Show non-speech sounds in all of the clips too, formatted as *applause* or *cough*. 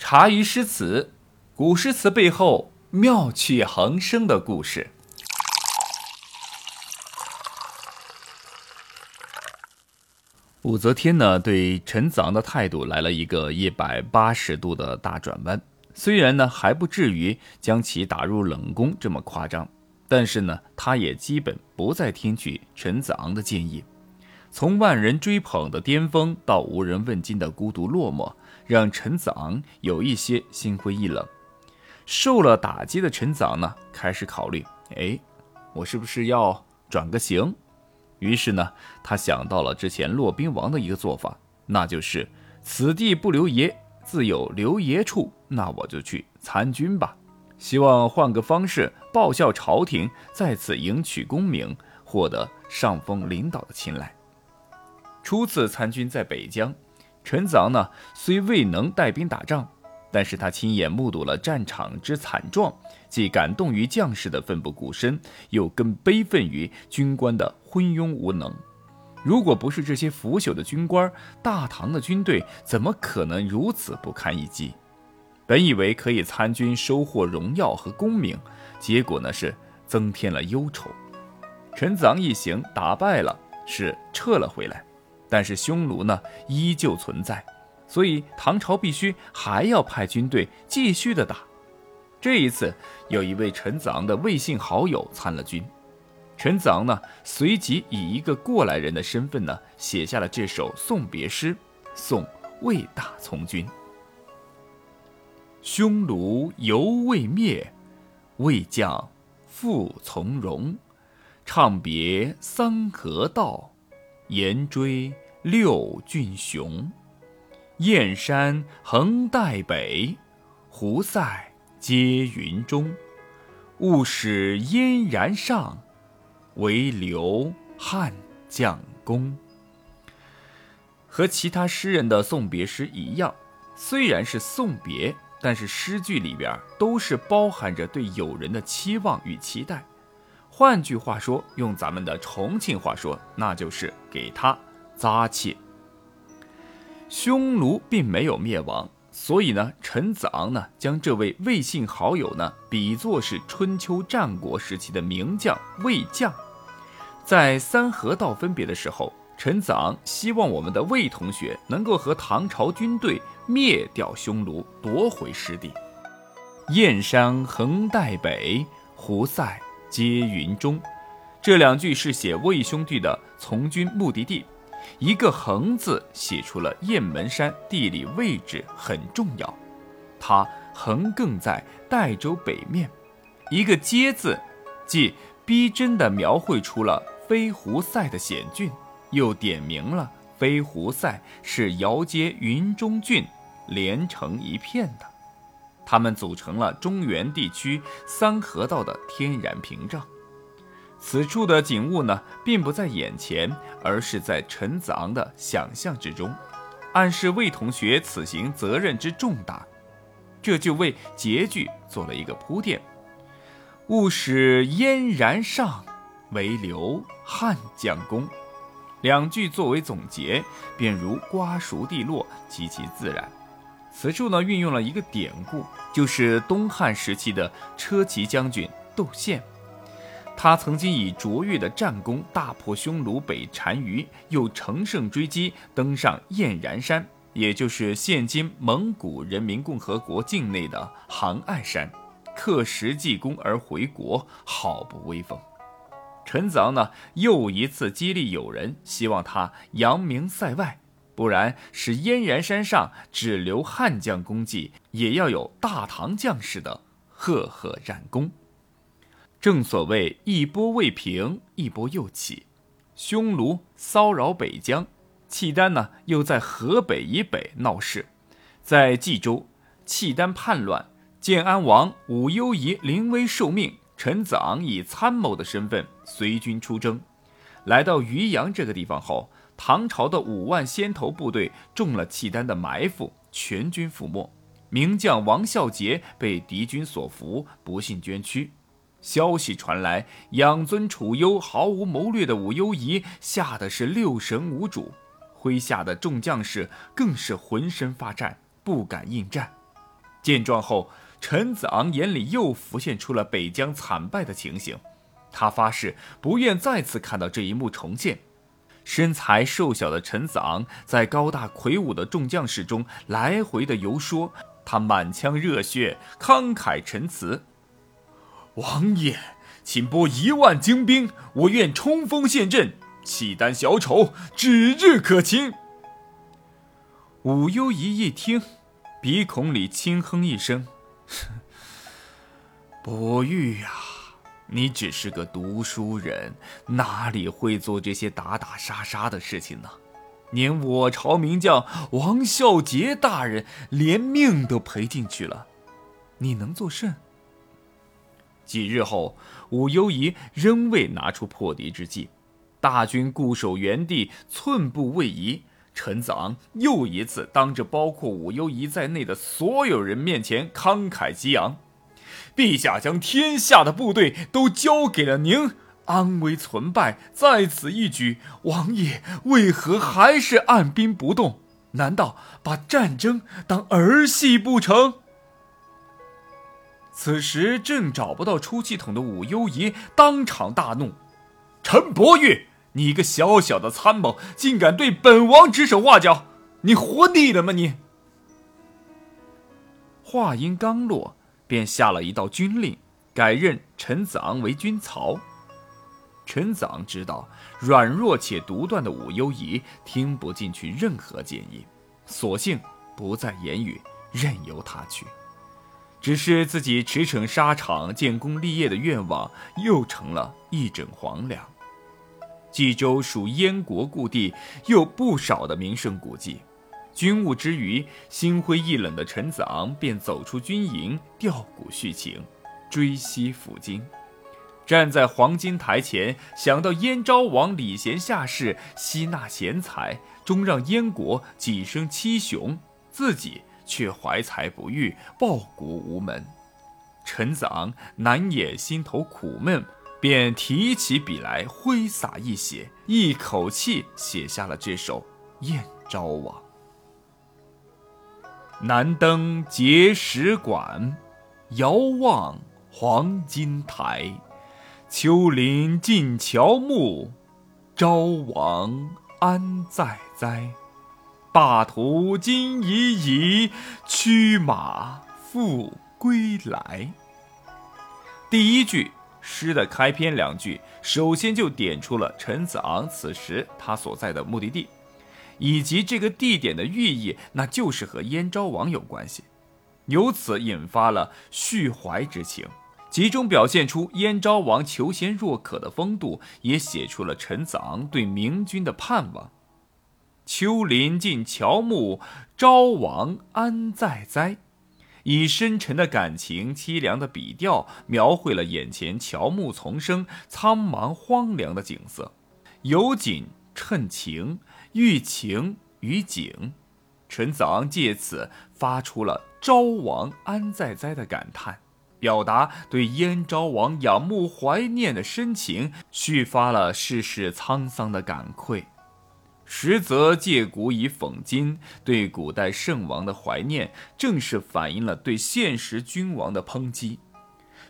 茶余诗词，古诗词背后妙趣横生的故事。武则天呢，对陈子昂的态度来了一个一百八十度的大转弯。虽然呢还不至于将其打入冷宫这么夸张，但是呢，她也基本不再听取陈子昂的建议。从万人追捧的巅峰到无人问津的孤独落寞，让陈子昂有一些心灰意冷。受了打击的陈子昂呢，开始考虑：哎，我是不是要转个型？于是呢，他想到了之前骆宾王的一个做法，那就是“此地不留爷，自有留爷处”。那我就去参军吧，希望换个方式报效朝廷，再次迎娶功名，获得上峰领导的青睐。初次参军在北疆，陈子昂呢虽未能带兵打仗，但是他亲眼目睹了战场之惨状，既感动于将士的奋不顾身，又更悲愤于军官的昏庸无能。如果不是这些腐朽的军官，大唐的军队怎么可能如此不堪一击？本以为可以参军收获荣耀和功名，结果呢是增添了忧愁。陈子昂一行打败了，是撤了回来。但是匈奴呢依旧存在，所以唐朝必须还要派军队继续的打。这一次，有一位陈子昂的魏姓好友参了军，陈子昂呢随即以一个过来人的身份呢写下了这首送别诗，送魏大从军。匈奴犹未灭，魏将复从戎，唱别三河道。沿追六郡雄，燕山横带北，胡塞接云中。勿使燕然上，唯留汉将功。和其他诗人的送别诗一样，虽然是送别，但是诗句里边都是包含着对友人的期望与期待。换句话说，用咱们的重庆话说，那就是给他扎气。匈奴并没有灭亡，所以呢，陈子昂呢将这位魏姓好友呢比作是春秋战国时期的名将魏将。在三河道分别的时候，陈子昂希望我们的魏同学能够和唐朝军队灭掉匈奴，夺回失地。燕山横带北，胡塞。接云中，这两句是写魏兄弟的从军目的地。一个横字写出了雁门山地理位置很重要，它横亘在代州北面。一个接字，既逼真地描绘出了飞狐塞的险峻，又点明了飞狐塞是遥接云中郡连成一片的。他们组成了中原地区三河道的天然屏障。此处的景物呢，并不在眼前，而是在陈子昂的想象之中，暗示魏同学此行责任之重大。这就为结句做了一个铺垫：“勿使燕然上，唯留汉将功。”两句作为总结，便如瓜熟蒂落，极其自然。此处呢，运用了一个典故，就是东汉时期的车骑将军窦宪，他曾经以卓越的战功大破匈奴北单于，又乘胜追击，登上燕然山，也就是现今蒙古人民共和国境内的杭爱山，刻石记功而回国，好不威风。陈子昂呢，又一次激励友人，希望他扬名塞外。不然，是燕然山上只留汉将功绩，也要有大唐将士的赫赫战功。正所谓一波未平，一波又起。匈奴骚扰北疆，契丹呢又在河北以北闹事。在冀州，契丹叛乱，建安王武攸宜临危受命，陈子昂以参谋的身份随军出征，来到渔阳这个地方后。唐朝的五万先头部队中了契丹的埋伏，全军覆没。名将王孝杰被敌军所俘，不幸捐躯。消息传来，养尊处优、毫无谋略的武攸宜吓得是六神无主，麾下的众将士更是浑身发颤，不敢应战。见状后，陈子昂眼里又浮现出了北疆惨败的情形，他发誓不愿再次看到这一幕重现。身材瘦小的陈子昂在高大魁梧的众将士中来回的游说，他满腔热血，慷慨陈词：“王爷，请拨一万精兵，我愿冲锋陷阵，契丹小丑指日可擒。”武幽仪一听，鼻孔里轻哼一声：“ *laughs* 伯玉呀。”你只是个读书人，哪里会做这些打打杀杀的事情呢？连我朝名将王孝杰大人连命都赔进去了，你能作甚？几日后，武攸宜仍未拿出破敌之计，大军固守原地，寸步未移。陈子昂又一次当着包括武攸宜在内的所有人面前慷慨激昂。陛下将天下的部队都交给了您，安危存败在此一举。王爷为何还是按兵不动？难道把战争当儿戏不成？此时正找不到出气筒的武攸宜当场大怒：“陈伯玉，你一个小小的参谋，竟敢对本王指手画脚！你活腻了吗？你！”话音刚落。便下了一道军令，改任陈子昂为军曹。陈子昂知道软弱且独断的武攸宜听不进去任何建议，索性不再言语，任由他去。只是自己驰骋沙场、建功立业的愿望又成了一枕黄粱。冀州属燕国故地，有不少的名胜古迹。军务之余，心灰意冷的陈子昂便走出军营，调鼓叙情，追西抚今。站在黄金台前，想到燕昭王礼贤下士，吸纳贤才，终让燕国几生七雄，自己却怀才不遇，报国无门。陈子昂难掩心头苦闷，便提起笔来，挥洒一写，一口气写下了这首《燕昭王》。南登碣石馆，遥望黄金台。丘陵尽乔木，昭王安在哉？霸图今已矣，驱马复归来。第一句诗的开篇两句，首先就点出了陈子昂此时他所在的目的地。以及这个地点的寓意，那就是和燕昭王有关系，由此引发了续怀之情，集中表现出燕昭王求贤若渴的风度，也写出了陈子昂对明君的盼望。丘陵尽乔木，昭王安在哉？以深沉的感情、凄凉的笔调，描绘了眼前乔木丛生、苍茫荒凉的景色，有景衬情。寓情于景，陈子昂借此发出了“昭王安在哉”的感叹，表达对燕昭王仰慕怀念的深情，续发了世事沧桑的感愧。实则借古以讽今，对古代圣王的怀念，正是反映了对现实君王的抨击，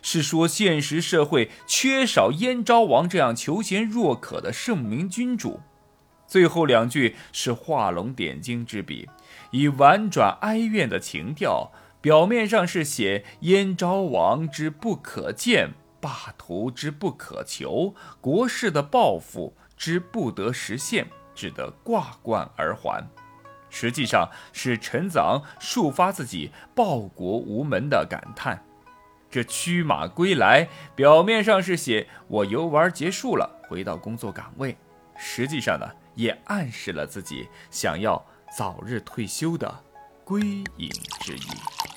是说现实社会缺少燕昭王这样求贤若渴的圣明君主。最后两句是画龙点睛之笔，以婉转哀怨的情调，表面上是写燕昭王之不可见，霸图之不可求，国事的抱负之不得实现，只得挂冠而还。实际上是陈子昂抒发自己报国无门的感叹。这驱马归来，表面上是写我游玩结束了，回到工作岗位，实际上呢？也暗示了自己想要早日退休的归隐之意。